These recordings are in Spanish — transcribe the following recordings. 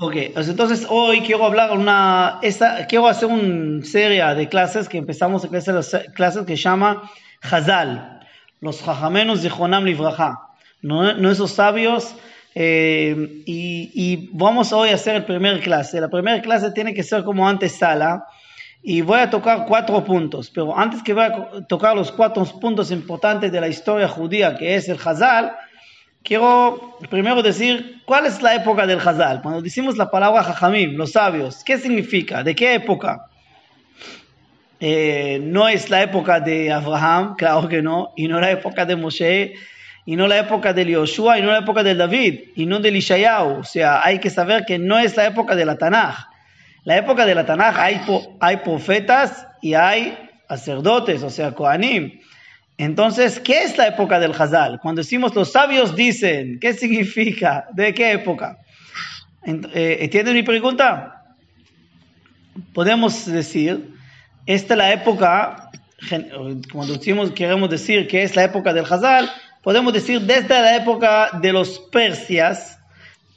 Ok, pues entonces hoy quiero hablar una, esta, quiero hacer una serie de clases que empezamos a clases, clases que se llama Hazal, los Jajamenos de Jonam Livraja, nuestros sabios, eh, y, y, vamos hoy a hacer la primera clase. La primera clase tiene que ser como antes sala, y voy a tocar cuatro puntos, pero antes que voy a tocar los cuatro puntos importantes de la historia judía, que es el Hazal, quiero primero decir cuál es la época del Hazal. Cuando decimos la palabra Jajamim, los sabios, ¿qué significa? ¿De qué época? Eh, no es la época de Abraham, claro que no, y no la época de Moshe, y no la época de Yoshua, y no la época de David, y no de Ishayahu. O sea, hay que saber que no es la época de la Tanaj. La época de la Tanaj hay, hay profetas y hay sacerdotes, o sea, Kohanim. Entonces, ¿qué es la época del Hazal? Cuando decimos los sabios dicen, ¿qué significa? ¿De qué época? Eh, ¿Entienden mi pregunta? Podemos decir, esta es la época, cuando decimos, queremos decir que es la época del Hazal, podemos decir desde la época de los persias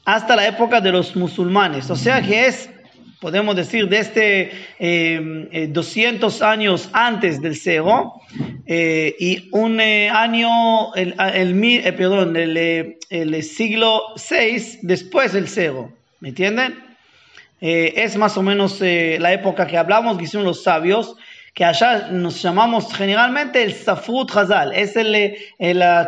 hasta la época de los musulmanes. O sea que es podemos decir, desde eh, 200 años antes del cero eh, y un eh, año, el, el, eh, perdón, el, el, siglo 6 después del cero. ¿Me entienden? es más o menos la época que hablamos, que hicieron los sabios, que allá nos llamamos generalmente el Safrut Hazal, es el,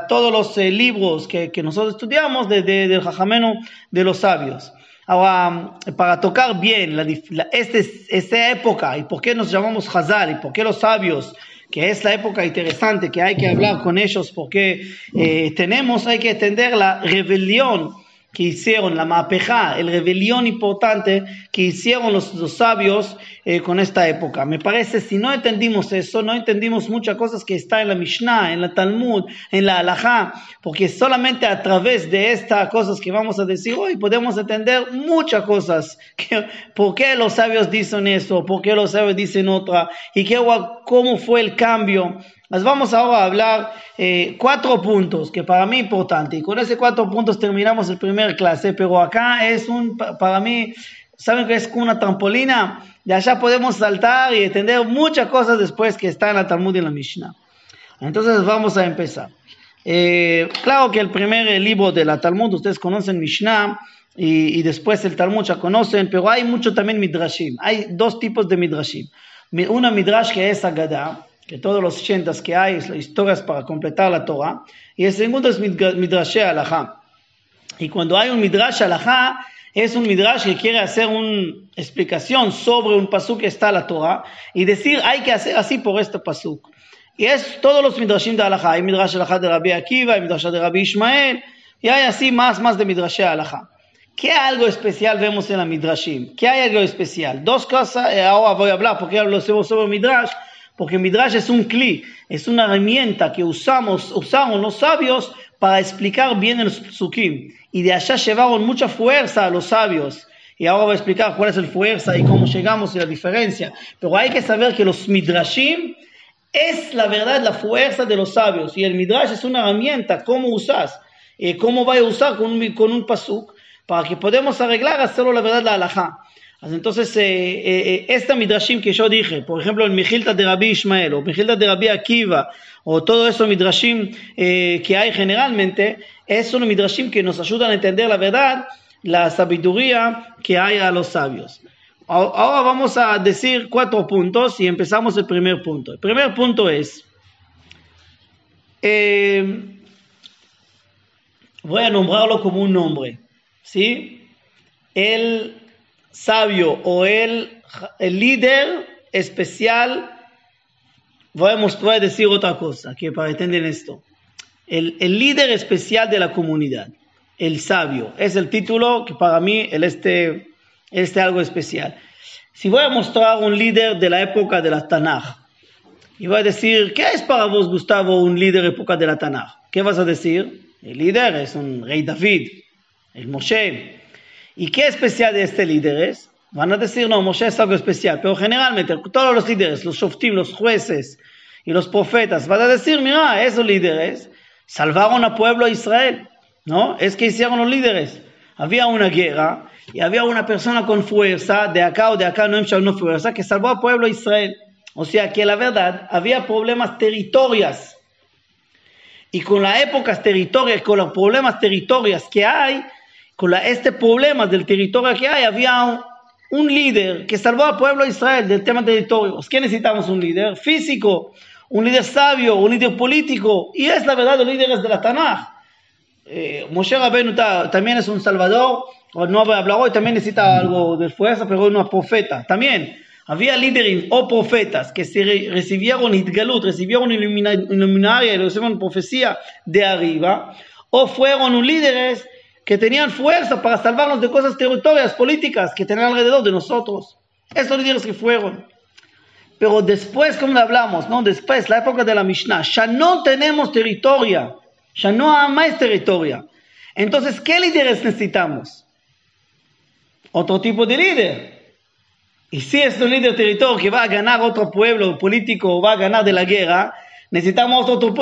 todos los libros que, que, nosotros estudiamos de, de, del Jajameno de los sabios. Ahora, para tocar bien la, este, esta época y por qué nos llamamos Hazal y por qué los sabios, que es la época interesante que hay que hablar con ellos porque eh, tenemos, hay que entender la rebelión que hicieron, la mapeja, el rebelión importante que hicieron los, sabios eh, con esta época. Me parece, si no entendimos eso, no entendimos muchas cosas que está en la Mishnah, en la Talmud, en la Halajá, porque solamente a través de estas cosas que vamos a decir hoy podemos entender muchas cosas. ¿Por qué los sabios dicen eso? ¿Por qué los sabios dicen otra? ¿Y qué, cómo fue el cambio? Las vamos ahora a hablar eh, cuatro puntos que para mí importante. Y con esos cuatro puntos terminamos el primer clase, pero acá es un, para mí, ¿saben que es como una trampolina? De allá podemos saltar y entender muchas cosas después que está en la Talmud y en la Mishnah. Entonces vamos a empezar. Eh, claro que el primer libro de la Talmud, ustedes conocen Mishnah, y, y, después el Talmud ya conocen, pero hay mucho también Midrashim. Hay dos tipos de Midrashim. Una Midrash que es Agadah, que todos los ochentas que hay, historias para completar la Torah, y el segundo es Midrash Alajá. Y cuando hay un Midrash Alajá, es un Midrash que quiere hacer una explicación sobre un pasuk que está en la Torah y decir hay que hacer así por este pasuk. Y es todos los Midrashim de Alajá. Hay Midrash Alajá de Rabbi Akiva, hay Midrash de Rabbi Ishmael, y hay así más, más de Midrash Alajá. ¿Qué algo especial vemos en la Midrashim? ¿Qué hay algo especial? Dos cosas, eh, ahora voy a hablar porque hablo sobre Midrash, porque Midrash es un cli, es una herramienta que usamos, usaron los sabios para explicar bien el psukim. Y de allá llevaron mucha fuerza a los sabios. Y ahora voy a explicar cuál es la fuerza y cómo llegamos y la diferencia. Pero hay que saber que los midrashim es la verdad, la fuerza de los sabios. Y el midrash es una herramienta, cómo usas, eh, cómo va a usar con un, con un pasuk, para que podamos arreglar, hacerlo la verdad, la halajá. Entonces, eh, eh, eh, esta midrashim que yo dije, por ejemplo, el Mijilta de Rabbi Ismael o Mijilta de Rabbi Akiva, o todo eso midrashim que hay generalmente, es un midrashim que nos ayudan a entender la verdad, la sabiduría que hay a los sabios. Ahora vamos a decir cuatro puntos y empezamos el primer punto. El primer punto es, voy a nombrarlo como un nombre, ¿sí? El sabio o el, el líder especial, voy a, decir otra cosa que para entender esto. El, el, líder especial de la comunidad, el sabio, es el título que para mí el este, este algo especial. Si voy a mostrar un líder de la época de la Tanaj, y voy a decir, ¿qué es para vos, Gustavo, un líder época de la Tanaj? ¿Qué vas a decir? El líder es un rey David, el Moshe, ¿Y qué especial de este líder es? Van a decir, no, Moshe es algo especial, pero generalmente todos los líderes, los shoftim, los jueces y los profetas, van a decir, mira, esos líderes salvaron al pueblo de Israel, ¿no? Es que hicieron los líderes. había una guerra y había una persona con fuerza, de acá o de acá, no no fuerza, que salvó al pueblo de Israel. O sea que la verdad, había problemas territorios. Y con las épocas territorias, con los problemas territorios que hay, con este problema del territorio que hay, había un, líder que salvó al pueblo de Israel del tema territorios. ¿Qué necesitamos? Un líder físico, un líder sabio, un líder político. Y es la verdad los líderes de la Tanaj. Eh, Moshe Rabbeinu también es un salvador, no hablar hoy, también necesita algo de fuerza, pero no es profeta. También había líderes o profetas que se recibieron Itgalut, recibieron iluminaria, recibieron profecía de arriba, o fueron líderes que tenían fuerza para salvarnos de cosas territoriales, políticas que tenían alrededor de nosotros. Esos líderes que fueron. Pero después, como hablamos, ¿no? Después, la época de la Mishnah, ya no tenemos territorio, ya no hay más territorio. Entonces, ¿qué líderes necesitamos? Otro tipo de líder. Y si es un líder territorio que va a ganar otro pueblo político o va a ganar de la guerra, necesitamos otro,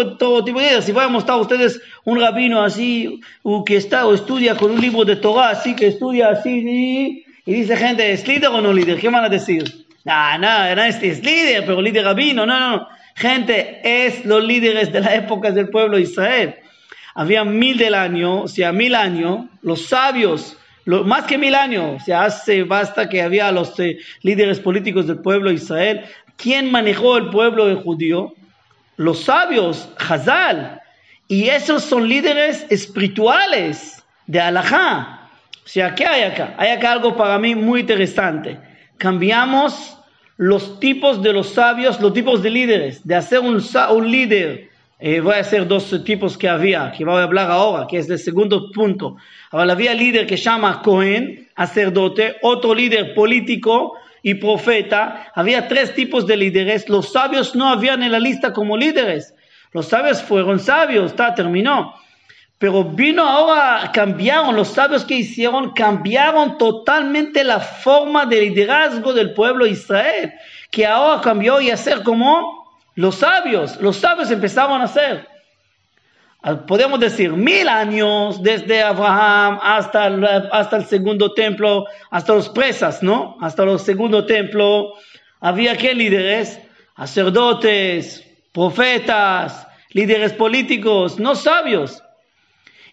tipo de líder. Si van a mostrar ustedes un rabino así, o que está o estudia con un libro de Torah, así que estudia así, y dice gente, ¿es líder o no líder? ¿Qué van a decir? No, no, no es, líder, pero líder rabino, no, no. Gente, es los líderes de la época del pueblo de Israel. Había mil del año, o sea, mil años, los sabios más que mil años, se hace basta que había los eh, líderes políticos del pueblo de Israel. ¿Quién manejó el pueblo judío? Los sabios, Hazal. Y esos son líderes espirituales de Alajá. O sea, ¿qué hay acá? Hay acá algo para mí muy interesante. Cambiamos los tipos de los sabios, los tipos de líderes, de hacer un, líder eh, voy a hacer dos tipos que había, que voy a hablar ahora, que es el segundo punto. Ahora, había líder que llama Cohen, sacerdote, otro líder político y profeta. Había tres tipos de líderes. Los sabios no habían en la lista como líderes. Los sabios fueron sabios, está, terminó. Pero vino ahora, cambiaron, los sabios que hicieron, cambiaron totalmente la forma de liderazgo del pueblo de Israel, que ahora cambió y hacer como los sabios, los sabios empezaron a hacer. Podemos decir mil años desde Abraham hasta el, hasta el segundo templo, hasta los presas, ¿no? Hasta el segundo templo. Había qué líderes? Sacerdotes, profetas, líderes políticos, no sabios.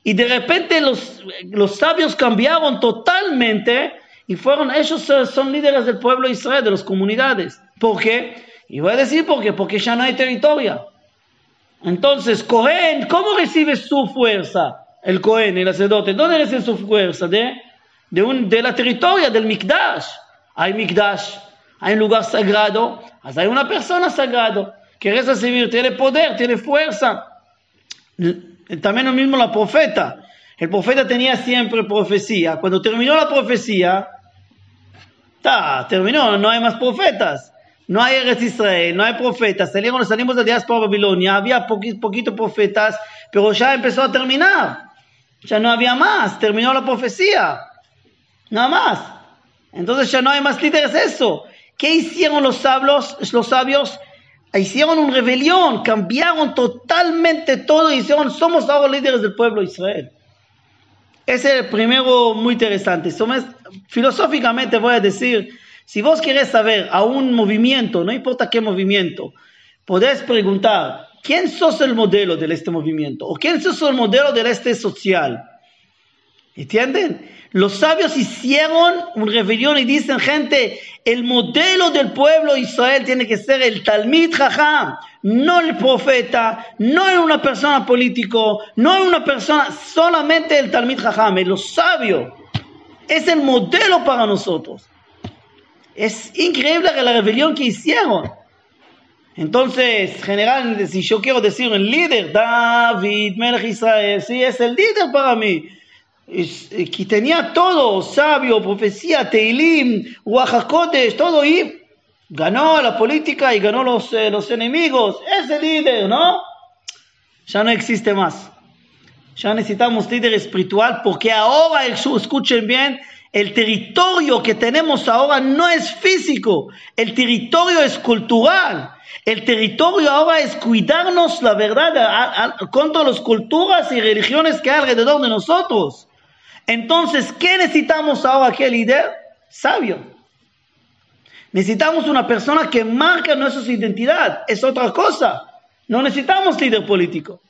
Y de repente los, los sabios cambiaron totalmente y fueron, ellos son líderes del pueblo de Israel, de las comunidades. ¿Por qué? Y voy a decir por qué, porque ya no hay territorio. Entonces, Cohen, ¿cómo recibe su fuerza? El Cohen, el sacerdote, ¿dónde recibe su fuerza? De, de, un, de la territoria, del Mikdash. Hay Mikdash, hay un lugar sagrado, hay una persona sagrada que reza recibir, tiene poder, tiene fuerza. También lo mismo la profeta. El profeta tenía siempre profecía. Cuando terminó la profecía, ta, terminó, no hay más profetas no hay Eretz Israel, no hay profetas, salimos, salimos de diáspora Babilonia, había poquitos poquito profetas, pero ya empezó a terminar, ya no había más, terminó la profecía, nada más. Entonces ya no hay más líderes eso. ¿Qué hicieron los sabios? Los sabios hicieron una rebelión, cambiaron totalmente todo hicieron, somos ahora líderes del pueblo de Israel. Ese es el primero muy interesante. filosóficamente voy a decir, si vos querés saber a un movimiento, no importa qué movimiento, podés preguntar, ¿quién sos el modelo de este movimiento? ¿O quién sos el modelo de este social? ¿Entienden? Los sabios hicieron una rebelión y dicen, gente, el modelo del pueblo de Israel tiene que ser el Talmid Jajam, no el profeta, no una persona político, no una persona, solamente el Talmid Jajam, el sabio. Es el modelo para nosotros. Es increíble la rebelión que hicieron. Entonces, general, si yo quiero decir un líder, David, Melech Israel, sí, es el líder para mí. Eh, que tenía todo, sabio, profecía, Teilim, Oaxacotes, todo, y ganó la política y ganó los, eh, los enemigos. Es el líder, ¿no? Ya no existe más. Ya necesitamos líder espiritual porque ahora, escuchen bien, el territorio que tenemos ahora no es físico, el territorio es cultural. El territorio ahora es cuidarnos la verdad contra las culturas y religiones que hay alrededor de nosotros. Entonces, ¿qué necesitamos ahora que líder? Sabio. Necesitamos una persona que marca nuestra identidad. Es otra cosa. No necesitamos líder político.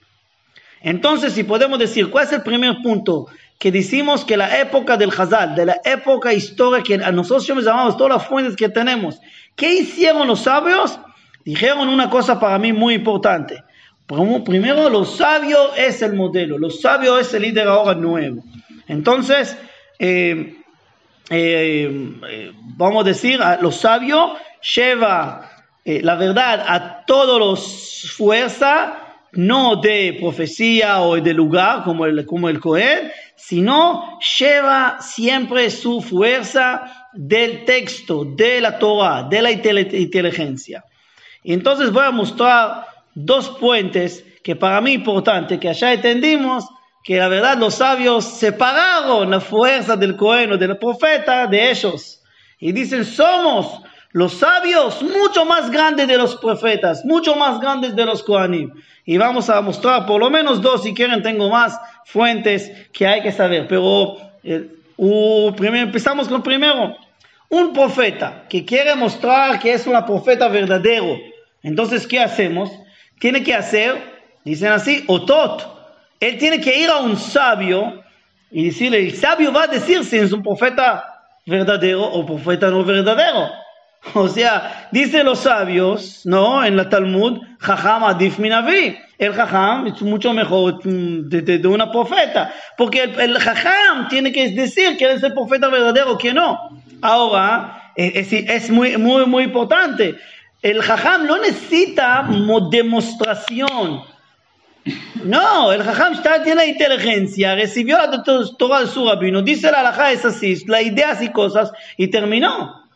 Entonces, si podemos decir, ¿cuál es el primer punto? Que decimos que la época del Hazal, de la época histórica que a nosotros llamamos todas las fuentes que tenemos, ¿qué hicieron los sabios? Dijeron una cosa para mí muy importante. Primero, lo sabio es el modelo, lo sabio es el líder ahora nuevo. Entonces, eh, eh, eh, vamos a decir, lo sabio lleva la verdad a todos los fuerza no de profecía o de lugar como el, como el Cohen, sino lleva siempre su fuerza del texto, de la Torah, de la inteligencia. Entonces voy a mostrar dos puentes que para mí importante, que allá entendimos que la verdad los sabios separaron la fuerza del Cohen o del profeta de ellos. Y dicen, somos los sabios mucho más grandes de los profetas, mucho más grandes de los Kohanim. Y vamos a mostrar por lo menos dos, si quieren tengo más fuentes que hay que saber. Pero eh, primero, empezamos con primero. Un profeta que quiere mostrar que es un profeta verdadero. Entonces, ¿qué hacemos? Tiene que hacer, dicen así, otot. Él tiene que ir a un sabio y decirle, el sabio va a decir si es un profeta verdadero o profeta no verdadero. O sea, dicen los sabios, ¿no? En la Talmud, Jajam adif minavi. El Jajam es mucho mejor de, una profeta. Porque el, Jajam tiene que decir que es el profeta verdadero, que no. Ahora, es, es muy, muy, muy importante. El Jajam no necesita demostración. No, el Jajam está, tiene inteligencia, recibió la Torah de su dice la halajá es así, la idea así cosas, y terminó.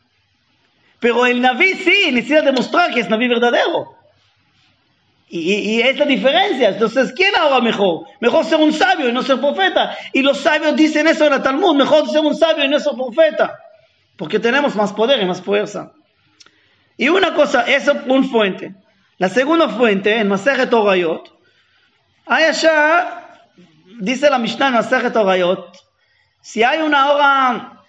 Pero el Naví sí necesita demostrar que es Naví verdadero. Y, es la diferencia. Entonces, ¿quién ahora mejor? Mejor ser un sabio y no ser profeta. Y los sabios dicen eso en la Talmud. Mejor ser un sabio y no ser profeta. Porque tenemos más poder y más fuerza. Y una cosa, eso es una fuente. La segunda fuente, en Masejet Orayot, hay allá, dice la Mishnah en Masejet Orayot, si hay una hora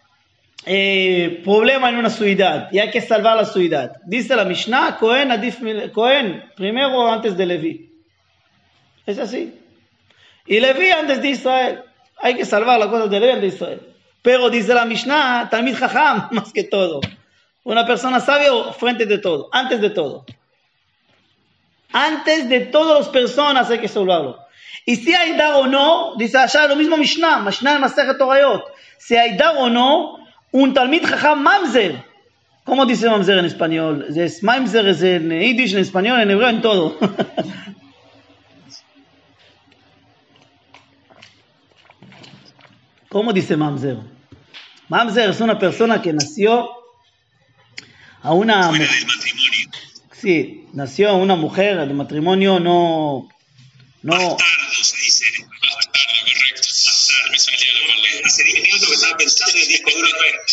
eh, problema en una ciudad y hay que salvar la ciudad. Dice la Mishnah, Cohen, Adif, Cohen primero antes de Levi. Es así. Y Levi antes de Israel. Hay que salvar las cosas de Levi antes de Israel. Pero dice la Mishnah, Talmid Jajam, más que todo. Una persona sabia frente de todo, antes de todo. Antes de todas las personas hay que salvarlo. Y si hay dar o no, dice allá lo mismo Mishnah, Mishnah Masejet Torayot. Si hay dar o no, un Talmid Jajam Mamzer. ¿Cómo dice Mamzer en español? Es Mamzer es en Yiddish, en español, en hebreo, en todo. ¿Cómo dice Mamzer? Mamzer es una persona que nació a una... mujer. Sí, nació a una mujer de matrimonio no... no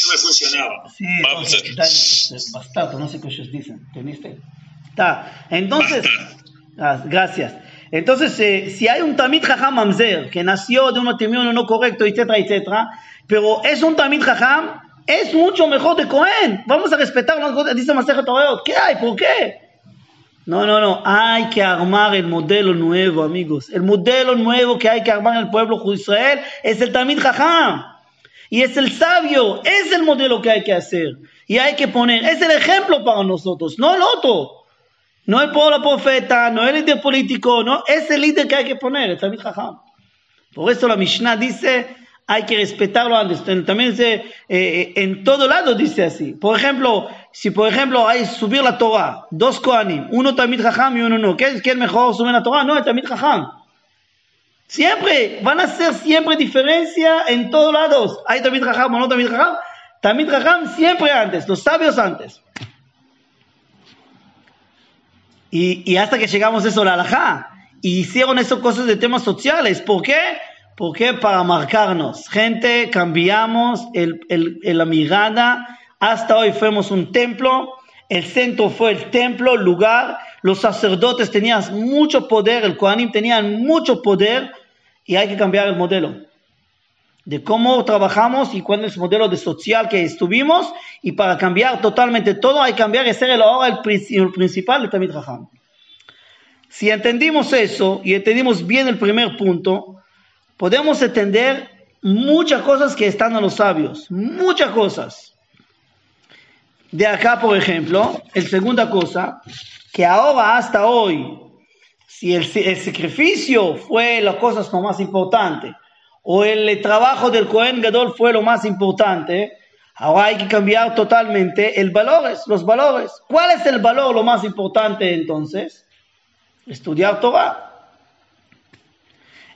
no me funcionaba. Sí, entonces, bastardo, no sé qué ellos dicen, ¿entendiste? Está, entonces, ah, gracias. Entonces, eh, si hay un Tamid Jajam Mamzer que nació de un matrimonio no correcto, etcétera, etcétera, pero es un Tamid Jajam, es mucho mejor de Cohen. Vamos a respetarlo, dice Masejet Torah. ¿Qué hay? ¿Por qué? No, no, no. Hay que armar el modelo nuevo, amigos. El modelo nuevo que hay que armar en el pueblo de Israel es el Tamid Jajam. Y es el sabio, es el modelo que hay que hacer. Y hay que poner, es el ejemplo para nosotros, no el otro. No el pueblo profeta, no el líder político, no, es el líder que hay que poner, el Tamid Jajam. Por eso la Mishnah dice, hay que respetarlo antes. También dice, eh, eh, en todo lado dice así. Por ejemplo, si por ejemplo hay subir la Torah, dos Kohanim, uno Tamid Jajam y uno no, ¿qué es, ¿qué es mejor subir la Torah? No, el Tamid Jajam. Siempre, van a ser siempre diferencia en todos lados. Hay Tamid Jajam o no Tamid Jajam. Tamid Jajam siempre antes, los sabios antes. Y, y hasta que llegamos a eso, la alajá. Y hicieron esas cosas de temas sociales. ¿Por qué? Porque para marcarnos. Gente, cambiamos el, el, la mirada. Hasta hoy fuimos un templo. El centro fue el templo, lugar. Los sacerdotes tenían mucho poder. El Kohanim tenían mucho poder y hay que cambiar el modelo. de cómo trabajamos y cuál es el modelo de social que estuvimos y para cambiar totalmente todo hay que cambiar y ser el ahora el, principal de Tamid Raham. Si entendimos eso y entendimos bien el primer punto, podemos entender muchas cosas que están en los sabios, muchas cosas. De acá, por ejemplo, el segunda cosa, que ahora hasta hoy, si el, sacrificio fue la cosa más importante, o el trabajo del Cohen Gadol fue lo más importante, ahora hay que cambiar totalmente el valores, los valores. ¿Cuál es el valor lo más importante entonces? Estudiar Torah.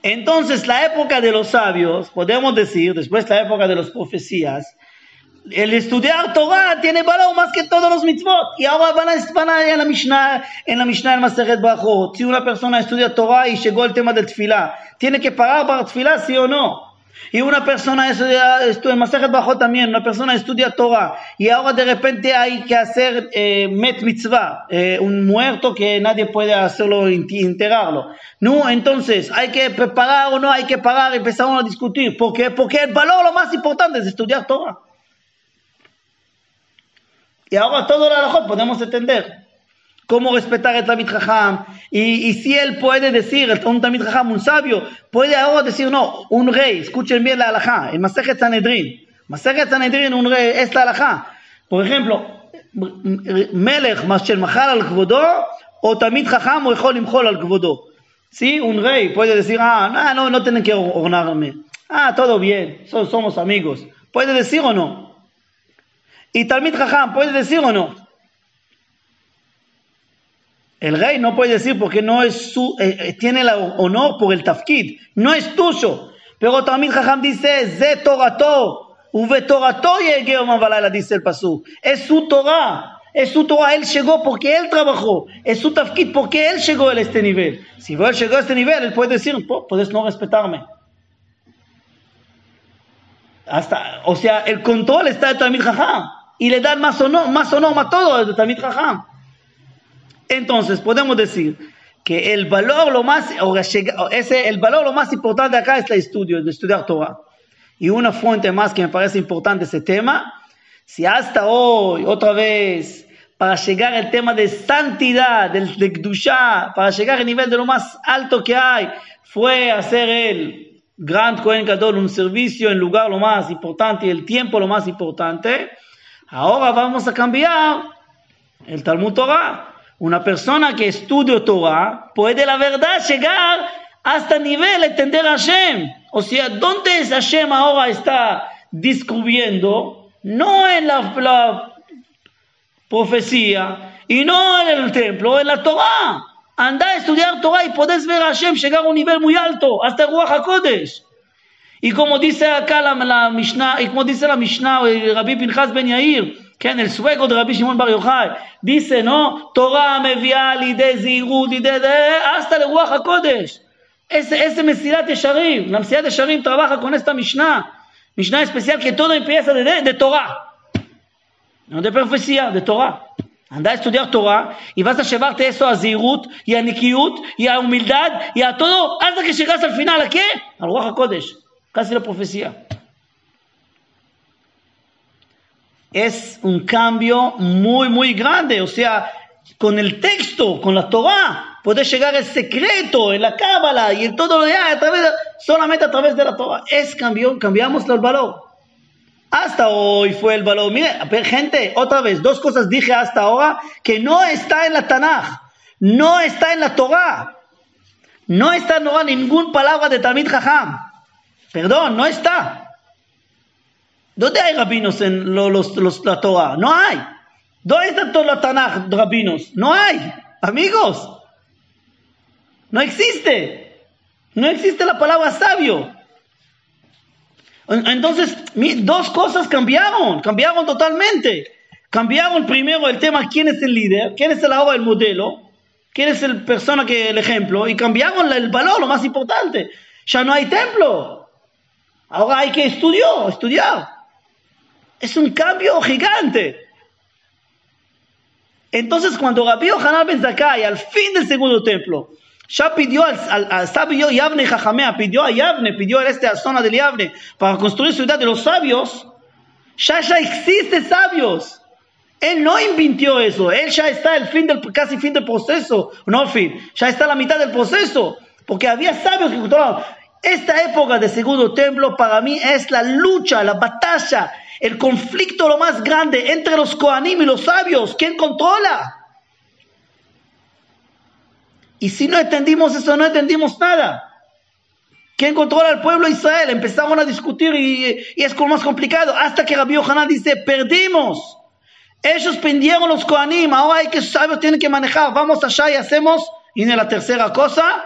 Entonces, la época de los sabios, podemos decir, después la época de las profecías, el estudiar Torah tiene valor más que todos los mitzvot. Y ahora van a, van en la Mishnah, en la Mishnah en Maseret Bajot. Si una persona estudia Torah y llegó el tema del tefilá, ¿tiene que pagar para tefilá, sí o no? Y una persona estudia, en Maseret también, una persona estudia Torah y ahora de repente hay que hacer eh, met mitzvah, eh, un muerto que nadie puede hacerlo, enterrarlo. No, entonces hay que preparar o no hay que pagar, empezamos a discutir. ¿Por qué? Porque el valor lo más importante es estudiar Torah. Y ahora todo lo alajot podemos entender. Cómo respetar el Tamid Jajam. Y, y, si él puede decir, un Tamid Jajam, un sabio, puede ahora decir, no, un rey, escuchen bien la alajá, el Masejet Sanedrin. Masejet Sanedrin, un rey, es la alajá. Por ejemplo, Melech, Mashel Mahal al Kvodo, o Tamid Jajam, o Echol Imchol al Kvodo. ¿Sí? Un rey puede decir, ah, no, no tienen que ornarme. Ah, todo bien, somos amigos. ¿Puede decir o no? Y Talmid Jajam, ¿puede decir o no? El rey no puede decir porque no es su, eh, eh, tiene el honor por el tafkid, no es tuyo. Pero Talmid Jajam dice, Ze Torato, Uve Torato dice el pasú. Es su Torah, es su Torah, él llegó porque él trabajó, es su tafkid porque él llegó a este nivel. Si él llegó a este nivel, él puede decir, puedes no respetarme. Hasta, o sea, el control está de Talmid Jajam y le dan más honor, más honor a todo de Tamid Raham. Entonces podemos decir que el valor lo más, ese, el valor lo más importante acá es el estudio, de estudiar Torah. Y una fuente más que me parece importante ese tema, si hasta hoy, otra vez, para llegar al tema de santidad, del, de Kdusha, para llegar al nivel de lo más alto que hay, fue hacer el Grand Kohen Gadol un servicio en lugar lo más importante y el tiempo lo más importante, Ahora vamos a cambiar el Talmud Torah. Una persona que estudia Torah puede la verdad llegar hasta el nivel de entender a Hashem. O sea, ¿dónde es Hashem ahora está descubriendo? No en la, profecía y no en el templo, en la Torah. Anda a estudiar Torah y puedes ver a Hashem llegar a un nivel muy alto, hasta Ruach HaKodesh. Y como dice acá la, la Mishnah, y como dice la Mishnah, Rabbi Pinchas Ben Yair, suegro de Rabbi Shimon Bar Yochai, dice, ¿no? Torah mevia de zirut, de, hasta el Ruach HaKodesh. Ese, ese Mesilat Yesharim, la Mesilat Yesharim trabaja con esta Mishnah. Mishnah especial que todo empieza de, de Torah. No de profecía, de Torah. Anda a estudiar Torah y vas a llevarte eso a Zirut y a Nikiut y a humildad y a todo hasta que llegas al final. ¿A qué? Al Ruach HaKodesh casi la profecía. Es un cambio muy, muy grande. O sea, con el texto, con la Torah, puede llegar el secreto en la cábala y en todo lo de a través solamente a través de la Torah. Es cambio, cambiamos el valor. Hasta hoy fue el valor. Mire, gente, otra vez, dos cosas dije hasta ahora que no está en la Tanaj, no está en la Torah, no está en Torah ninguna palabra de Tamid Jajam. Perdón, no está. ¿Dónde hay rabinos en los, los, la Torah? No hay. ¿Dónde está toda la Tanaj, rabinos? No hay. Amigos. No existe. No existe la palabra sabio. Entonces, dos cosas cambiaron, cambiaron totalmente. Cambiaron primero el tema quién es el líder, quién es el ahora el modelo, quién es el persona que el ejemplo, y cambiaron el valor, lo más importante. Ya no hay templo. Ahora hay que estudiar, estudiar. Es un cambio gigante. Entonces, cuando Rabbi Hanan Ben Zakai, al fin del segundo templo, Ya pidió al, sabio Yavne Jajamea, pidió a Yavne, pidió a esta zona del Yavne para construir ciudad de los sabios. Ya ya existe sabios. Él no inventó eso, él ya está el fin del, casi fin del proceso, no fin, ya está la mitad del proceso, porque había sabios que controlaban. Esta época de segundo templo para mí es la lucha, la batalla, el conflicto lo más grande entre los Koanim y los sabios. ¿Quién controla? Y si no entendimos eso, no entendimos nada. ¿Quién controla al pueblo de Israel? Empezaron a discutir y, es como más complicado. Hasta que Rabbi Yohanan dice, perdimos. Ellos pendieron los Koanim, ahora hay que sabios tienen que manejar. Vamos allá y hacemos. Y en la tercera cosa,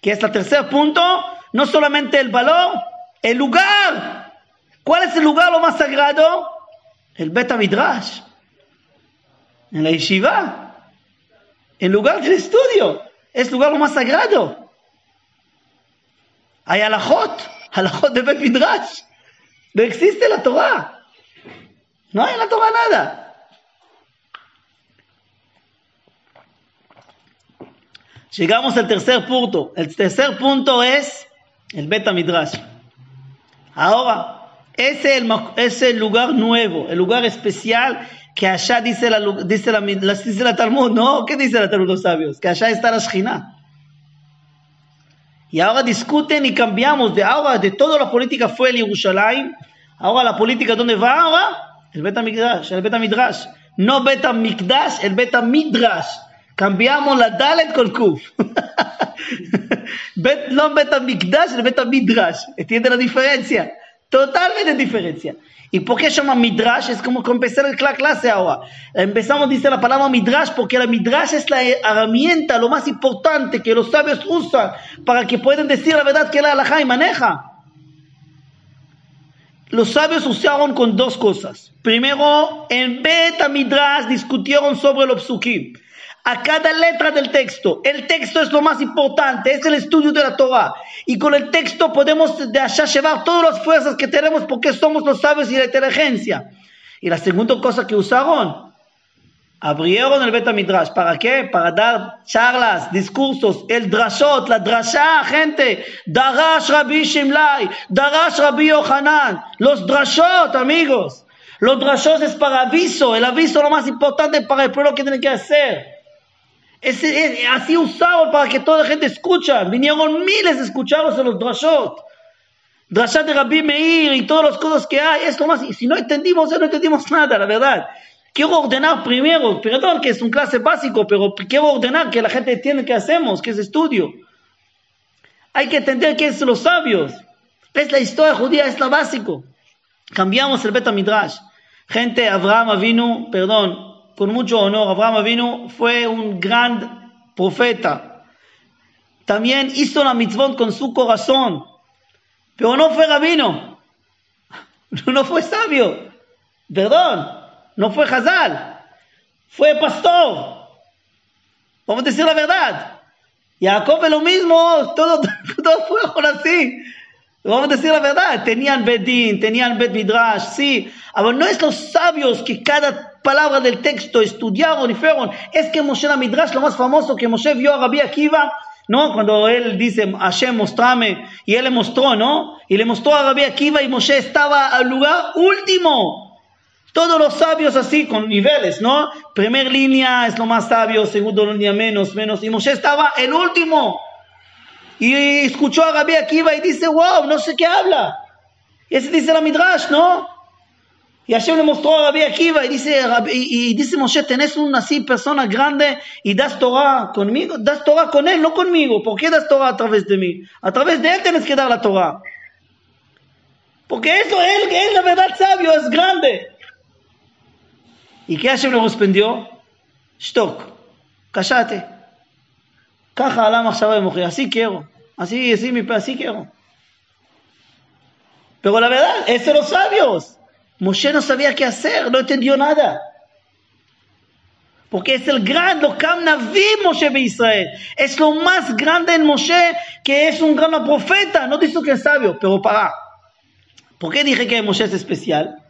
que es el tercer punto, no solamente el valor, el lugar. ¿Cuál es el lugar lo más sagrado? El Beta Midrash. En la Yeshiva. El lugar del estudio. Es el lugar lo más sagrado. Hay alajot. Alajot de Bet Midrash. No existe la Torah. No hay en la Torah nada. Llegamos al tercer punto. El tercer punto es el Beta Midrash. Ahora, ese es, el, lugar nuevo, el lugar especial que allá dice la, dice la, dice la Talmud, ¿no? ¿Qué dice la Talmud los sabios? Que allá está la Shina. Y ahora discuten y cambiamos de ahora, de toda la política fue el Yerushalayim, ahora la política, ¿dónde va ahora? El Beta Midrash, el Beta Midrash. No Beta Mikdash, el Beta Midrash. Cambiamos la Dalet con Kuf. Bet, no Beta Mikdash, el Beta Midrash. ¿Entiende la diferencia? Totalmente diferencia. ¿Y por qué llama Midrash? Es como empezar la clase ahora. Empezamos, dice la palabra Midrash, porque la Midrash es la herramienta, lo más importante que los sabios usan para que puedan decir la verdad que la halajá y maneja. Los sabios usaron con dos cosas. Primero, en Beta Midrash discutieron sobre los psukim a cada letra del texto. El texto es lo más importante, es el estudio de la Torah. Y con el texto podemos de allá llevar todas las fuerzas que tenemos porque somos los sabios y la inteligencia. Y la segunda cosa que usaron, abrieron el Beta Midrash. ¿Para qué? Para dar charlas, discursos, el drashot, la drasha, gente. Darash Rabbi Shimlai, Darash Rabbi Yohanan. Los drashot, amigos. Los drashot es para aviso, el aviso lo más importante para el pueblo que tiene que hacer. Es, así usado para que toda la gente escucha. Vinieron miles de escucharlos en los drashot. Drashat de Rabbi Meir y todas las cosas que hay. Es lo más. Y si no entendimos, no entendimos nada, la verdad. Quiero ordenar primero, perdón que es un clase básico, pero quiero ordenar que la gente entienda qué hacemos, que es estudio. Hay que entender qué es los sabios. Es la historia judía, es lo básico. Cambiamos el Beta Midrash. Gente, Abraham vino, perdón, con mucho honor. Abraham vino fue un gran profeta. También hizo la mitzvot con su corazón. Pero no fue rabino. No fue sabio. Perdón. No fue Hazal. Fue pastor. Vamos a decir la verdad. Jacob es lo mismo. Todo, todo fue así. Vamos a decir la verdad. Tenían Bedín, tenían Bet Midrash, sí. Pero no es los sabios que cada palabras del texto, estudiaron y fueron. Es que Moshe la Midrash, lo más famoso que Moshe vio a Rabbi Akiva, ¿no? Cuando él dice, Hashem, mostrame, y él le mostró, ¿no? Y le mostró a Rabbi Akiva y Moshe estaba al lugar último. Todos los sabios así, con niveles, ¿no? Primer línea es lo más sabio, segundo línea menos, menos. Y Moshe estaba el último. Y escuchó a Rabbi Akiva y dice, wow, no sé qué habla. Y ese dice la Midrash, ¿no? Y Hashem le mostró a Rabbi Akiva y dice, y, dice Moshe, tenés una persona grande y das Torah conmigo, das Torah con él, no conmigo. ¿Por qué das Torah a través de mí? A través de él tienes que dar la Torah. Porque eso, él, es la verdad sabio, es grande. ¿Y qué Hashem le respondió? Shtok, cállate. Caja alama de así quiero, así, así, así quiero. Pero la verdad, eso los sabios. Moshe no sabía qué hacer, no entendió nada. Porque es el gran, lo Naví Moshe de Israel. Es lo más grande en Moshe, que es un gran profeta. No dice que es sabio, pero para. ¿Por qué dije que Moshe es especial?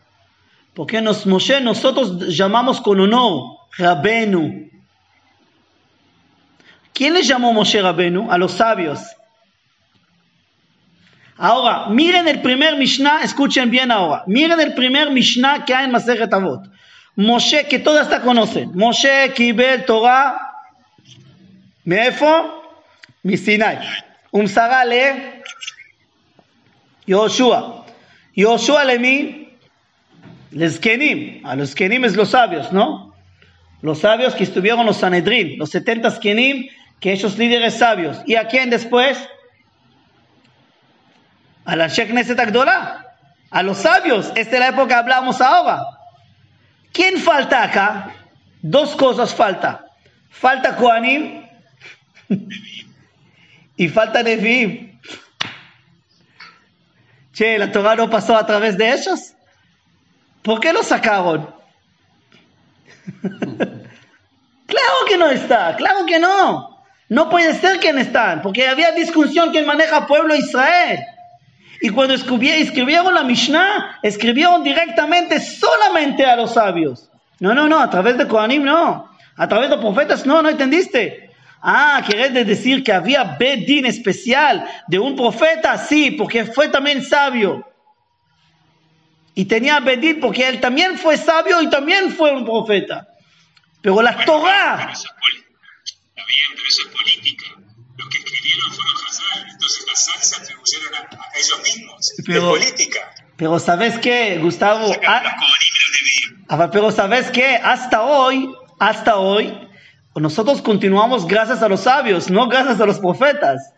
Porque nos, Moshe nosotros llamamos con honor Rabenu. ¿Quién le llamó Moshe Rabenu? A los sabios. Ahora, miren el primer Mishnah, escuchen bien ahora. Miren el primer Mishnah que hay en Maseret Avot. Moshe, que todas esta conocen. Moshe Kibel Torah. מאיפה? מסיני. ומסרה ליהושע. יהושע למי? לזקנים. A los zkenim es los sabios, ¿no? Los sabios que estuvieron los Sanedrín, los 70 A quién la Sheikh Neset. A los sabios. Esta es la época que hablamos ahora. ¿Quién falta acá? Dos cosas falta. Falta Koanim y falta Nevi'im. Che, la Torah no pasó a través de ellos. ¿Por qué lo sacaron? claro que no está, claro que no. No puede ser no están, porque había discusión quién maneja pueblo Israel. Y cuando escribieron la Mishnah, escribieron directamente solamente a los sabios. No, no, no, a través de Kohanim no. A través de profetas no, no entendiste. Ah, ¿querés decir que había Bedín especial de un profeta? Sí, porque fue también sabio. Y tenía Bedín porque él también fue sabio y también fue un profeta. Pero la Torah... Pero eso, está bien, pero política. Que escribieron fueron Entonces Hazal se atribuyeron a, a ellos mismos. Pero- es política. Pero ¿sabes qué, Gustavo? Ah. Ah, Pero ¿sabes qué? Hasta hoy, hasta hoy, nosotros continuamos gracias a los sabios, no gracias a los profetas.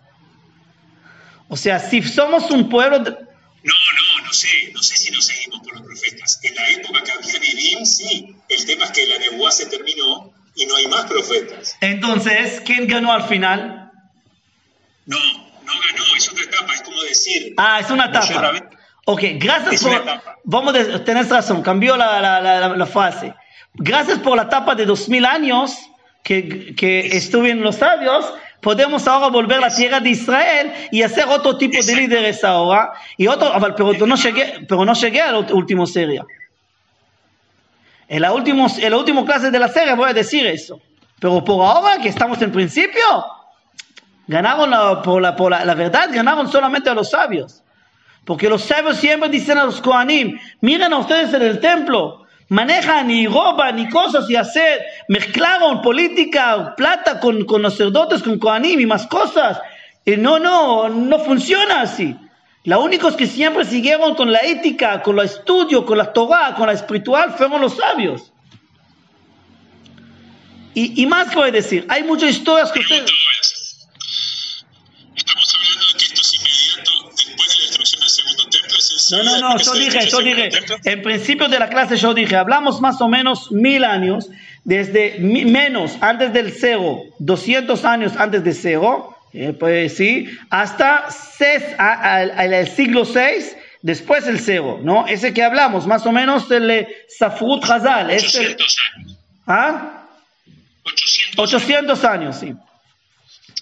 O sea, si somos un pueblo... de- No, no, no sé, no sé si nos seguimos por los profetas. En la época que había Nevi'im, sí. El tema es que la Nebuá se terminó y no hay más profetas. Entonces, ¿quién ganó al final? No, no ganó, es otra etapa, es como decir... Ah, es una etapa. Ok, gracias Es por... una etapa. Vamos, a tenés razón, cambió la, la, la, la frase. Gracias por la etapa de dos mil años que, que estuvieron los sabios, podemos ahora volver a la tierra de Israel y hacer otro tipo de líderes ahora. Y otro, pero no llegué, pero no llegué a la última serie. En la última, en la última clase de la serie voy a decir eso. Pero por ahora, que estamos en principio, ganaron la- por, la, verdad, ganaron solamente a los sabios. Porque los sabios siempre dicen a los Kohanim, miren a ustedes en el templo, manejan y roban y cosas y hacer, mezclaron política, plata con, con los sacerdotes, con Kohanim y más cosas. Y no, no, no funciona así. Los únicos que siempre siguieron con la ética, con el estudio, con la Torah, con la espiritual, fueron los sabios. Y, y más que voy a decir, hay muchas historias que ustedes... No, no, no, yo dije, yo dije, en principio de la clase yo dije, hablamos más o menos mil años, desde mi- menos antes del cero, 200 años antes de cero, eh, pues sí, hasta seis, a- a- al el siglo 6, después el cero, ¿no? Ese que hablamos, más o menos el Safrut Hazal, es el, 800 años. ¿ah? 800. 800 años, sí.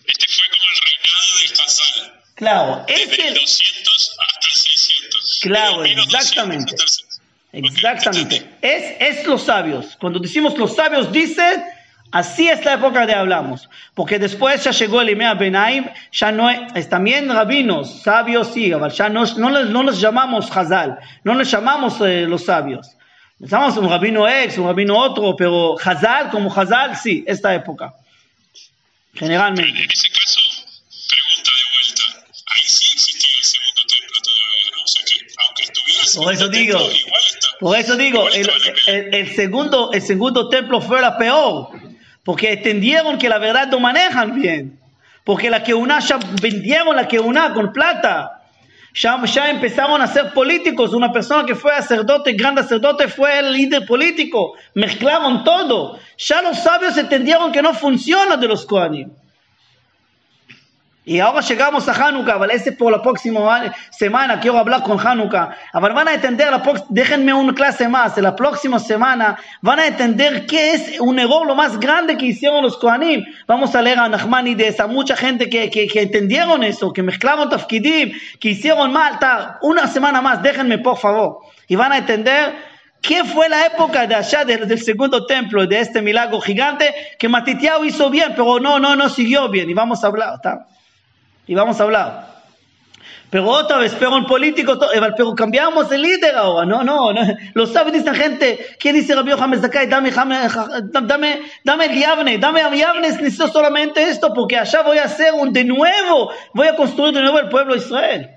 Este fue como el reinado de Hazal. Claro, es Desde el el, 200 hasta el 600. Claro, Pero menos 200 exactamente. hasta el 600. Ok, Exactamente. Es, es los sabios. Cuando decimos los sabios dicen, así es la época de hablamos. Porque después ya llegó el Imea Benaim, ya no es, también rabinos, sabios sí, ya no, no, les, no les llamamos Hazal, no les llamamos eh, los sabios. Les llamamos un rabino ex, un rabino otro, pero Hazal como Hazal, sí, esta época. Generalmente. Por eso digo. Por eso digo, el segundo, el segundo templo fue la peor, porque entendieron que la verdad no manejan bien, porque la que una ya vendieron la que una con plata, ya, ya empezaron a ser políticos, una persona que fue sacerdote, gran sacerdote, fue el líder político, mezclaron todo, ya los sabios entendieron que no funciona de los Kohanim. Y ahora llegamos a Hanukkah, ¿vale? Ese por la próxima semana quiero hablar con Hanukkah. Ahora van a entender, la déjenme una clase más, la próxima semana van a entender qué es un error lo más grande que hicieron los Kohanim. Vamos a leer a Nachmanides, a mucha gente que, que, que entendieron eso, que mezclaron tafkidim, que hicieron mal, ta, una semana más, déjenme por favor. Y van a entender ¿Qué fue la época de allá del, segundo templo, de este milagro gigante, que Matitiao hizo bien, pero no, no, no siguió bien? Y vamos a hablar, Y vamos a hablar. Pero otra vez, pero un político, eh, pero cambiamos el líder ahora. No, no, no. Los sabios dicen gente, ¿qué dice Rabbi Yohamed Zakai? Dame, dame, dame el Yavne, dame a Yavne, necesito solamente esto, porque allá voy a hacer un de nuevo, voy a construir de nuevo el pueblo de Israel.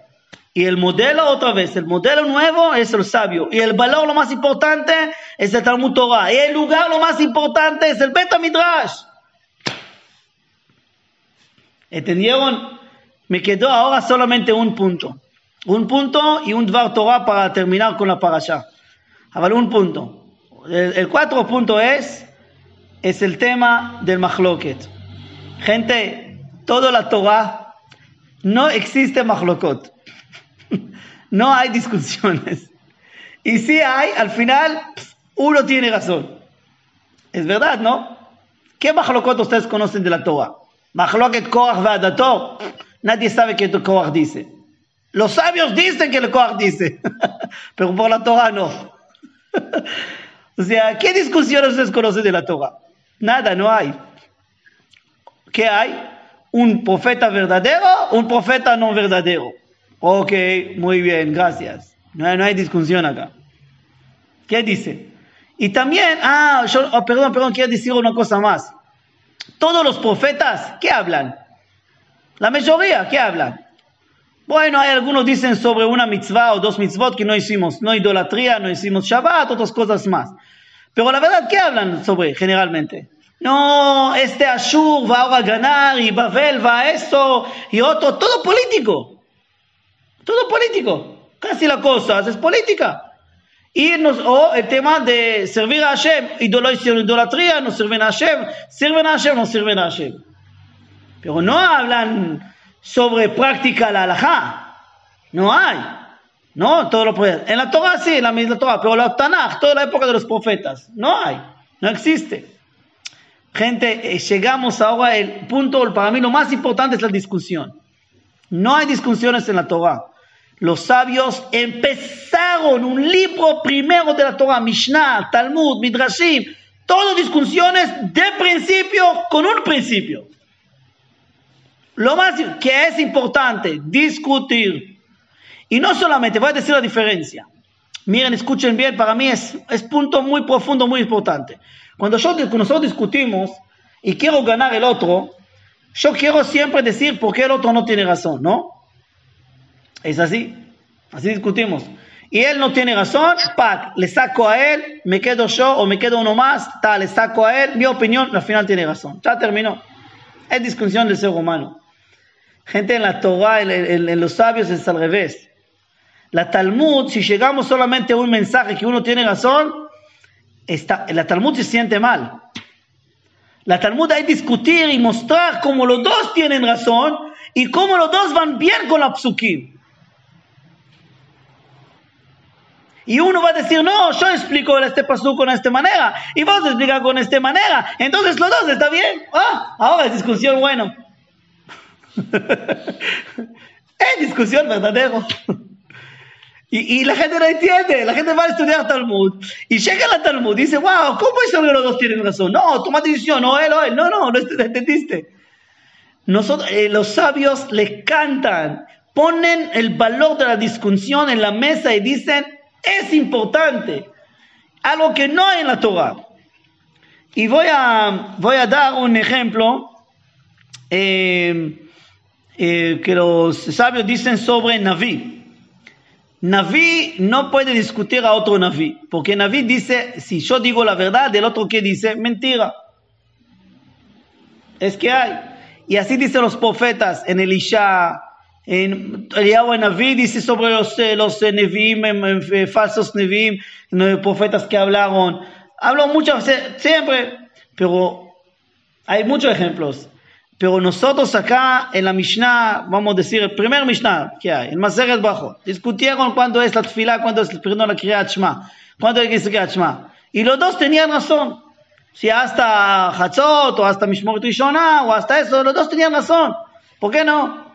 Y el modelo otra vez, el modelo nuevo es el sabio. Y el valor lo más importante es el Talmud Torah. Y el lugar lo más importante es el Beta Midrash. ¿Entendieron? Me quedó ahora solamente un punto. Un punto y un Dvar Torah para terminar con la parasha. ver, un punto. El, cuatro punto es, es el tema del Mahloket. Gente, toda la Torah no existe Mahlokot. no hay discusiones. Y si hay, al final, uno tiene razón. Es verdad, ¿no? ¿Qué Mahlokot ustedes conocen de la Torah? Mahloket Korach Vadator. Nadie sabe qué el Kohar dice. Los sabios dicen que el Kohar dice, pero por la Torah no. o sea, ¿qué discusiones ustedes conocen de la Torah? Nada, no hay. ¿Qué hay? Un profeta verdadero, un profeta no verdadero. Ok, muy bien, gracias. No hay, no hay discusión acá. ¿Qué dice? Y también, ah, yo, oh, perdón, perdón, quiero decir una cosa más. Todos los profetas, ¿qué hablan? La mayoría, ¿qué hablan? Bueno, hay algunos dicen sobre una mitzvah o dos mitzvot que no hicimos, no idolatría, no hicimos Shabbat, otras cosas más. Pero la verdad, ¿qué hablan sobre generalmente? No, este Ashur va a ganar y Babel va a esto y otro, todo político. Todo político. Casi la cosa es política. Y o el tema de servir a Hashem, idolatría, no sirven a Hashem, sirven a Hashem, no sirven a Hashem. Pero no hablan sobre práctica la halajá. No hay. No, todo lo puede. En la Torah sí, en la misma Torah, pero la Tanaj, toda la época de los profetas, no hay. No existe. Gente, eh, llegamos ahora al punto, para mí lo más importante es la discusión. No hay discusiones en la Torah. Los sabios empezaron un libro primero de la Torah, Mishnah, Talmud, Midrashim, todas discusiones de principio con un principio. Lo más que es importante, discutir. Y no solamente, voy a decir la diferencia. Miren, escuchen bien, para mí es, es punto muy profundo, muy importante. Cuando, yo, nosotros discutimos y quiero ganar el otro, yo quiero siempre decir por qué el otro no tiene razón, ¿no? Es así, así discutimos. Y él no tiene razón, le saco a él, me quedo yo o me quedo uno más, tal, le saco a él, mi opinión, al final tiene razón. Ya terminó. Es discusión del ser humano. Gente, en la Torah, en, los sabios es al revés. La Talmud, si llegamos solamente a un mensaje que uno tiene razón, está, la Talmud se siente mal. La Talmud hay discutir y mostrar cómo los dos tienen razón y cómo los dos van bien con la psukim. Y uno va a decir, no, yo explico este pasú con esta manera y vos explicas con esta manera. Entonces los dos está bien. Ah, ahora es discusión bueno. Es discusión verdadero. Y, la gente no entiende, la gente va a estudiar Talmud y llega a la Talmud y dice, wow, ¿cómo es que los dos tienen razón? No, toma decisión, no él o él, no, no, no entendiste. Nosotros, eh, los sabios le cantan, ponen el valor de la discusión en la mesa y dicen, es importante, algo que no hay en la Torah. Y voy a, voy a dar un ejemplo. Eh, eh, que los sabios dicen sobre Naví. Naví no puede discutir a otro Naví, porque Naví dice, si yo digo la verdad, el otro que dice, mentira. Es que hay. Y así dicen los profetas en Elisha, en Eliyahu Naví dice sobre los, eh, los eh, Nevi'im, falsos Nevi'im, profetas que hablaron. Hablo mucho, siempre, pero hay muchos ejemplos. Pero nosotros acá en la Mishnah, vamos a decir, el primer Mishnah que hay, el Maseret Bajo, discutieron cuándo es la tefila, cuándo es perdón, la Kriyat Shema, cuándo es la Kriyat Shema. Y los dos tenían razón. Si hasta Hatzot, o hasta Mishmoret Rishona, o hasta eso, los dos tenían razón. ¿Por qué no?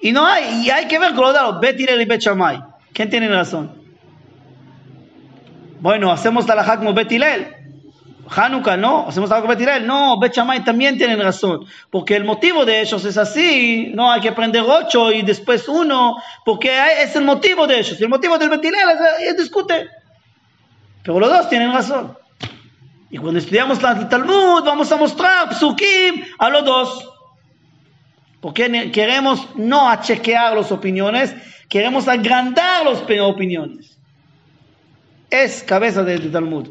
Y no hay, y hay que ver con los dos, Bet y Bet Shammai. ¿Quién tiene razón? Bueno, hacemos la como Betilel. Hanukkah, ¿no? Hacemos algo Betilel. No, Bet Shammai también tienen razón. Porque el motivo de ellos es así. No hay que aprender ocho y después uno. Porque es el motivo de ellos. El motivo del Betilel es, es discute. Pero los dos tienen razón. Y cuando estudiamos el Talmud, vamos a mostrar psukim a los dos. Porque queremos no achequear las opiniones, queremos agrandar las opiniones. Es cabeza del Talmud.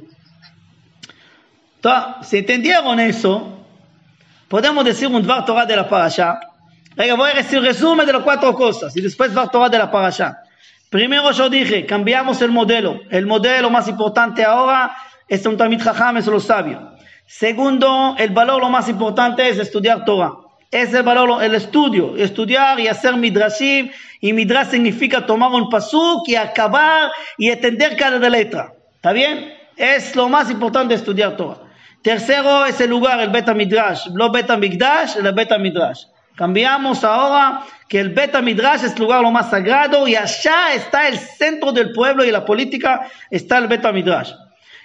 Si entendieron eso, podemos decir un Dvar Torah de la Parashá. voy a decir resumen de las cuatro cosas y después Dvar Torah de la Parashá. Primero yo dije, cambiamos el modelo. El modelo más importante ahora es un Talmid Jajam, es lo sabio. Segundo, el valor lo más importante es estudiar Torah. Es el valor, el estudio, estudiar y hacer midrashim. Y midrash significa tomar un pasuk y acabar y entender cada letra. ¿Está bien? Es lo más importante estudiar Torah. Tercero es el lugar, el Beta Midrash. No Beta Migdash, el Beta Midrash. Cambiamos ahora que el Beta Midrash es el lugar lo más sagrado y allá está el centro del pueblo y la política, está el Beta Midrash.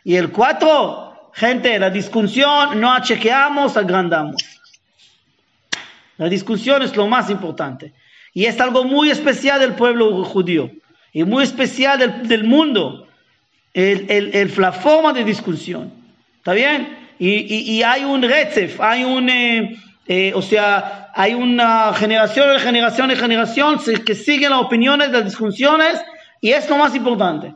Y el cuatro, gente, la discusión no chequeamos, agrandamos. La discusión es lo más importante. Y es algo muy especial del pueblo judío y muy especial del, mundo. El, el, la forma de discusión. ¿Está bien? Y, hay un recef, hay un, eh, eh, o sea, hay una generación de generación de generación que siguen las opiniones, las discusiones, y es lo más importante.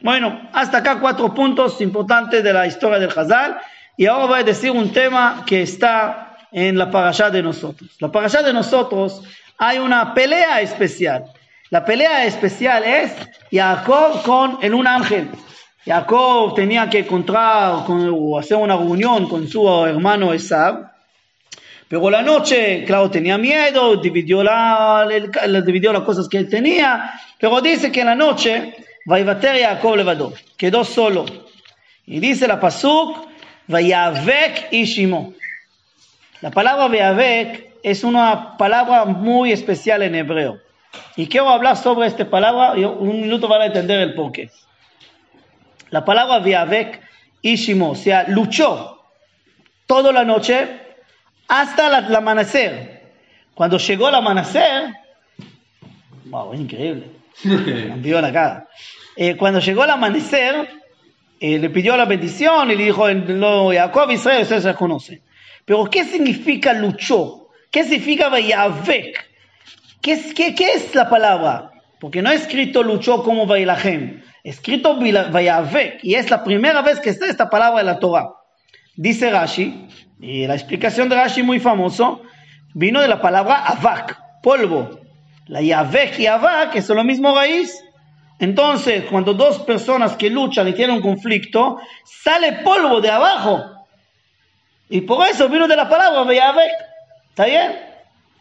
Bueno, hasta acá cuatro puntos importantes de la historia del Hazal. Y ahora voy a decir un tema que está en la parashá de nosotros. La parashá de nosotros hay una pelea especial. La pelea especial es Jacob con el un ángel. Jacob tenía que encontrar o hacer una reunión con su hermano Esab. Pero la noche, claro, tenía miedo, dividió, la, dividió las cosas que tenía. Pero dice que la noche Vaivater Jacob levado, quedó solo. Y dice la pasuk, Vayavek Ishimo. La palabra Vayavek es una palabra muy especial en hebreo. Y quiero hablar sobre esta palabra, y un minuto van a entender el porqué. La palabra Vayavek Ishimo, o sea, luchó toda la noche hasta el amanecer. Cuando llegó el amanecer, wow, es increíble. Cambió la cara. Eh, cuando llegó el amanecer, eh, le pidió la bendición y le dijo, no, Jacob, Israel, ustedes se conocen. Pero, ¿qué significa luchó? ¿Qué significa Vayavek? ¿Qué, qué, ¿Qué es la palabra? Porque no ha escrito luchó como Vailahem, escrito Vayavek, y es la primera vez que está esta palabra en la Torah. Dice Rashi, y la explicación de Rashi muy famoso, vino de la palabra Avak, polvo. La Yavek y Avak es lo mismo raíz. Entonces, cuando dos personas que luchan y tienen un conflicto, sale polvo de abajo. Y por eso vino de la palabra Yavek. ¿Está bien?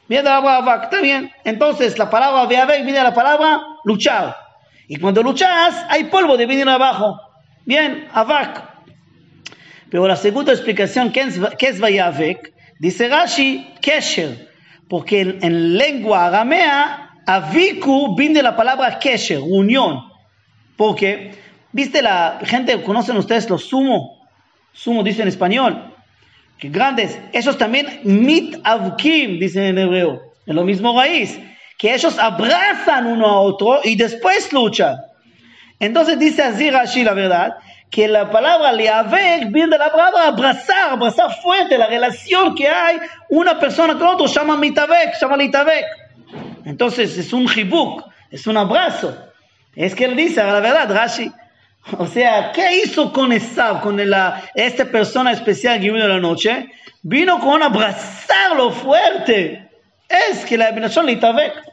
Viene de la palabra Avak. ¿Está bien? Entonces, la palabra Yavek viene de la palabra luchar. Y cuando luchas, hay polvo de venir abajo. Bien, Avak. Pero la segunda explicación, ¿qué es, es Vayavek? Dice Rashi, Kesher porque en, lengua aramea, aviku viene la palabra kesher, unión. Porque, viste, la gente, conocen ustedes los sumo, sumo dice en español, que grandes, esos también mit avkim, dicen en hebreo, en lo mismo raíz, que ellos abrazan uno a otro y después luchan. Entonces dice así Rashi la verdad, que la palabra leavek viene de la palabra abrazar, abrazar fuerte, la relación que hay una persona con otro, llama mitavek, llama litavek. Entonces es un hibuk, es un abrazo. Es que él dice, la verdad, Rashi, o sea, ¿qué hizo con esa, con esta persona especial que vino de la noche? Vino con abrazarlo fuerte. Es que la bendición litavek.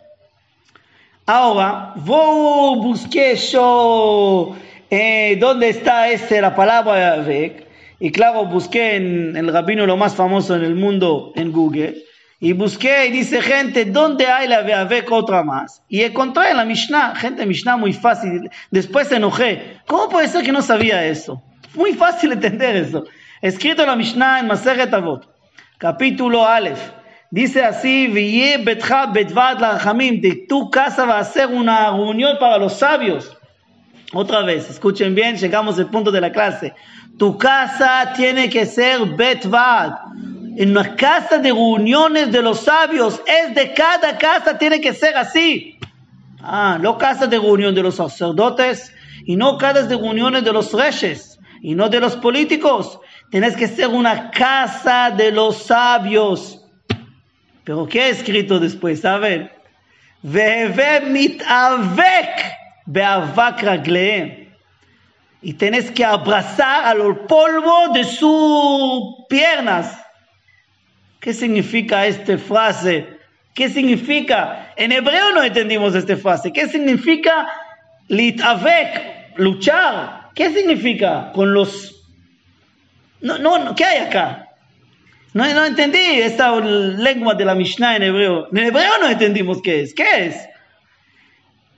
Ahora, vos busqué yo eh, ¿dónde está este, la palabra Avek? Y claro, busqué en el rabino lo más famoso en el mundo en Google. Y busqué y dice gente, ¿dónde hay la Avek otra más? Y encontré en la Mishnah, gente, Mishnah muy fácil. Después enojé. ¿Cómo puede ser que no sabía eso? Muy fácil entender eso. Escrito en la Mishnah en Maseret Avot, capítulo Aleph. Dice así, de tu casa va a ser una reunión para los sabios. Otra vez, escuchen bien, llegamos al punto de la clase. Tu casa tiene que ser Betvad. En una casa de reuniones de los sabios, es de cada casa, tiene que ser así. Ah, no casa de reunión de los sacerdotes y no casas de reuniones de los reyes y no de los políticos. Tienes que ser una casa de los sabios. Pero ¿qué ha escrito después? Ver. Y tienes que abrazar al polvo de sus piernas. ¿Qué significa esta frase? ¿Qué significa? En hebreo no entendimos esta frase. ¿Qué significa litavek, luchar? ¿Qué significa con los... No, no, ¿qué hay acá? No, no entendí esta lengua de la Mishnah en hebreo. En hebreo no entendimos qué es. ¿Qué es?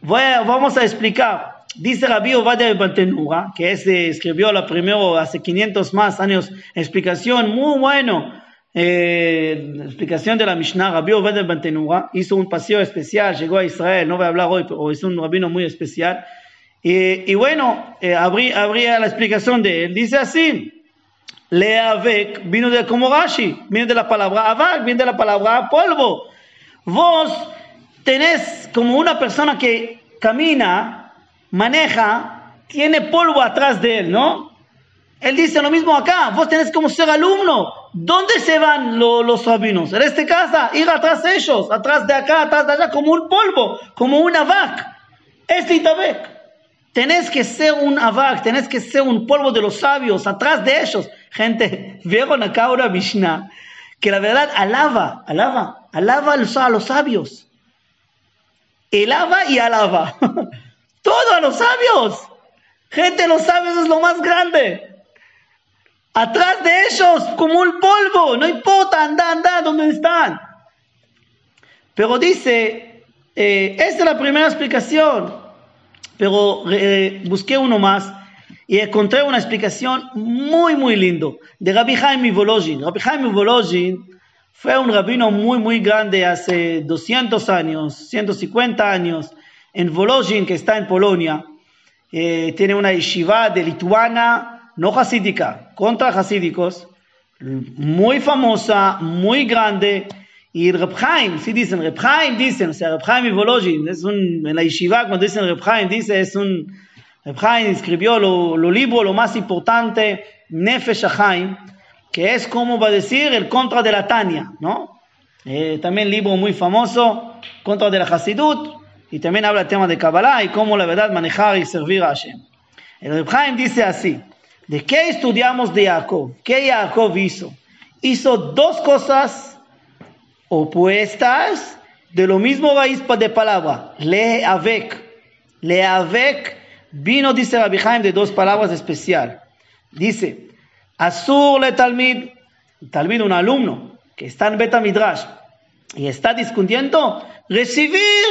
Voy vamos a explicar. Dice Rabbi Ovadia Baltenura, que ese escribió la primero hace 500 más años, explicación muy bueno eh, explicación de la Mishnah, Rabbi Obed Bantenura hizo un paseo especial, llegó a Israel, no voy a hablar hoy, pero es un rabino muy especial. Y, bueno, eh, habría, la explicación de él. Dice así, Leavek vino de como Rashi, viene de la palabra Avak, viene de la palabra polvo. Vos tenés como una persona que camina, maneja, tiene polvo atrás de él, ¿no? Él dice lo mismo acá, vos tenés como ser alumno. ¿Dónde se van los rabinos? En esta casa, ir atrás de ellos, atrás de acá, atrás de allá, como un polvo, como una vaca. Es Itabek. Tenés que ser un avac, tenés que ser un polvo de los sabios, atrás de ellos. Gente, vieron acá una Mishnah que la verdad alaba, alaba, alaba a los sabios. Alaba y alaba. Todo a los sabios. Gente, los sabios es lo más grande. Atrás de ellos, como un polvo, no importa, anda, anda, ¿dónde están? Pero dice, eh, esta es la primera explicación, pero eh, busqué uno más y encontré una explicación muy, muy lindo de Rabbi Jaime Volozhin. Rabbi Jaime Volozhin fue un rabino muy, muy grande hace 200 años, 150 años, en Volozhin, que está en Polonia. Eh, tiene una yeshiva de Lituana, no hasídica, contra hasídicos, muy famosa, muy grande. Y Reb Chaim, si dicen, Reb Chaim dicen, o sea, Reb Ivolojin, es un, en la yeshiva cuando dicen Reb Chaim, dice, es un, Reb escribió lo, lo libro, lo más importante, Nefesh Chaim, que es como va a decir el contra de la Tania, ¿no? Eh, también libro muy famoso, contra de la Hasidut, y también habla el tema de Kabbalah y cómo la verdad manejar y servir a Hashem. El Reb dice así, ¿De qué estudiamos de Jacob? ¿Qué Jacob hizo? Hizo dos cosas opuestas de lo mismo raíz de palabra. Le avec. Le avec vino, dice Rabbi Haim, de dos palabras especial. Dice, Azur le Talmid, Talmid un alumno que está en Beta Midrash y está discutiendo, recibir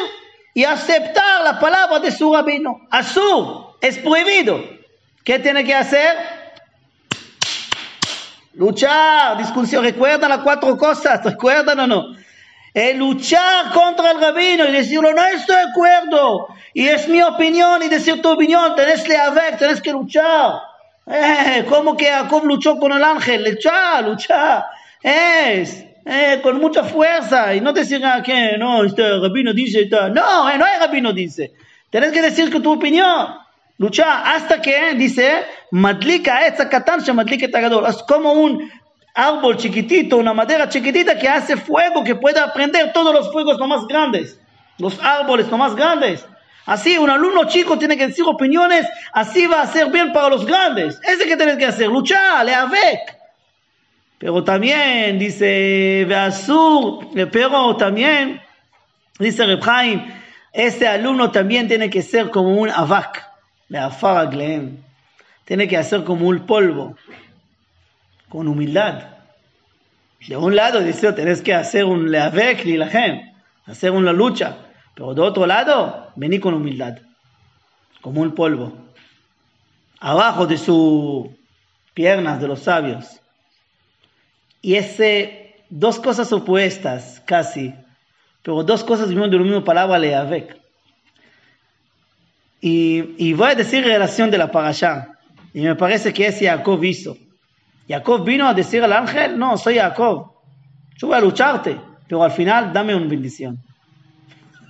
y aceptar la palabra de su rabino. Azur es prohibido. ¿Qué tiene que hacer? Luchar, discusión. ¿Recuerdan las cuatro cosas? ¿Recuerdan o no? Eh, luchar contra el rabino y decirlo, no estoy de acuerdo. Y es mi opinión y decir tu opinión. Tenés que haber, tenés que luchar. Eh, ¿Cómo que Jacob luchó con el ángel? Luchar, luchar. Es. Eh, con mucha fuerza y no decir ah, que no, este rabino dice, no, eh, no hay rabino dice. Tenés que decir que tu opinión lucha hasta que dice madlika etza katan madlika tagador. Es como un árbol chiquitito una madera chiquitita que hace fuego que puede aprender todos los fuegos lo más grandes los árboles lo más grandes. Así un alumno chico tiene que decir opiniones así va a ser bien para los grandes. Ese que tienes que hacer luchar le avec. Pero también dice Beasur, pero también dice Reb ese alumno también tiene que ser como un avac tiene que hacer como un polvo, con humildad. De un lado dice, tenés que hacer un leavek gente, hacer una lucha. Pero de otro lado, vení con humildad, como un polvo. Abajo de sus piernas de los sabios. Y ese, dos cosas opuestas, casi, pero dos cosas de la misma palabra, leavek. Y, y voy a decir relación de la parasha. Y me parece que es Jacob hizo. Jacob vino a decir al ángel, no, soy Jacob. Yo voy a lucharte, pero al final dame una bendición.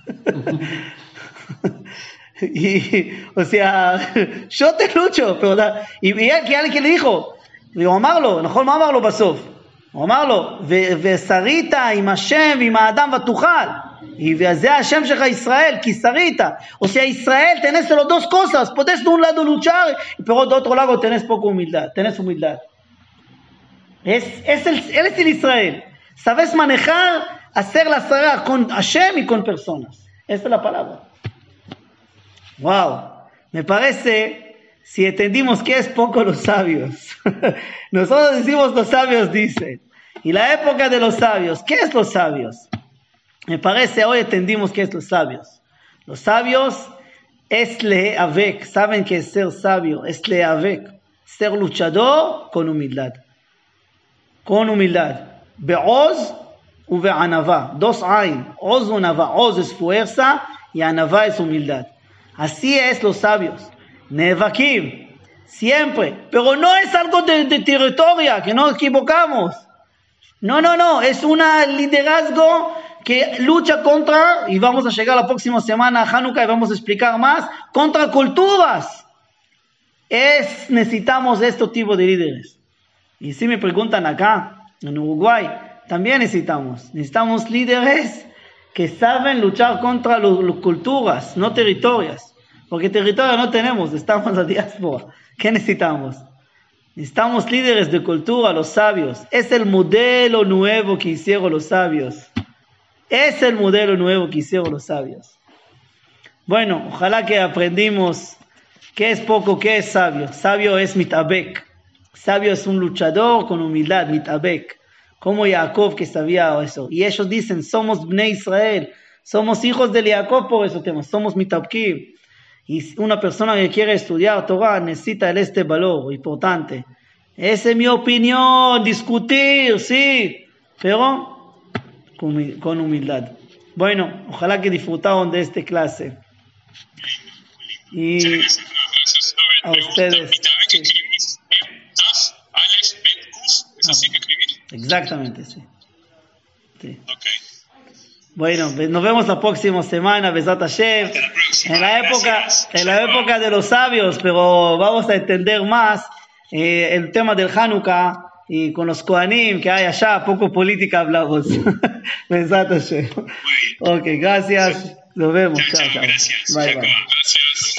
y, o sea, yo te lucho, pero da, y, y que alguien le dijo, הוא אמר לו, נכון? מה אמר לו בסוף? הוא אמר לו, ושרית עם השם ועם האדם ותוכל. y de Hashem Shecha Israel, Kisarita. O sea, Israel, tenés las dos cosas. Podés de un lado luchar, pero de otro lado tenés poca humildad, tenés humildad. Es, es el, él es el Israel. Sabes manejar, hacer la Sarah con Hashem y con personas. Esta es la palabra. Wow. Me parece, si entendimos que es poco los sabios. Nosotros decimos los sabios dicen. Y la época de los sabios. ¿Qué es los sabios? Me parece hoy entendimos qué es los sabios. Los sabios es leavek, saben que es ser sabio, es leavek, ser luchador con humildad. Con humildad. Be'oz u be'anava. Dos hay. Oz o nava. Oz es fuerza y anava es humildad. Así es los sabios. Nevakim, siempre. Pero no es algo de, de territorio, que no equivocamos. No, no, no, es un liderazgo que lucha contra, y vamos a llegar la próxima semana a Hanukkah y vamos a explicar más, contra culturas. Es, necesitamos este tipo de líderes. Y si me preguntan acá, en Uruguay, también necesitamos. Necesitamos líderes que saben luchar contra las culturas, no territorios. Porque territorio no tenemos, estamos en la diáspora. ¿Qué necesitamos? Necesitamos líderes de cultura, los sabios. Es el modelo nuevo que hicieron los sabios. Es el modelo nuevo que hicieron los sabios. Bueno, ojalá que aprendimos qué es poco, qué es sabio. Sabio es mitabek. Sabio es un luchador con humildad, mitabek. Como Jacob que sabía eso. Y ellos dicen, somos Bnei Israel. Somos hijos de Jacob por eso tenemos. Somos mitabkim. Y una persona que quiere estudiar Torah necesita este valor importante. Esa es mi opinión, discutir, sí, pero con humildad. Bueno, ojalá que disfrutaron de esta clase. Y a ustedes. Exactamente, sí. sí. Bueno, nos vemos la próxima semana, Besat Hashem. En la época, en la época de los sabios, pero vamos a entender más eh, el tema del Hanukkah y con los Kohanim que hay allá, poco política hablamos. Ok, gracias. Nos vemos. Chao, chao. Gracias. Bye, bye. Gracias.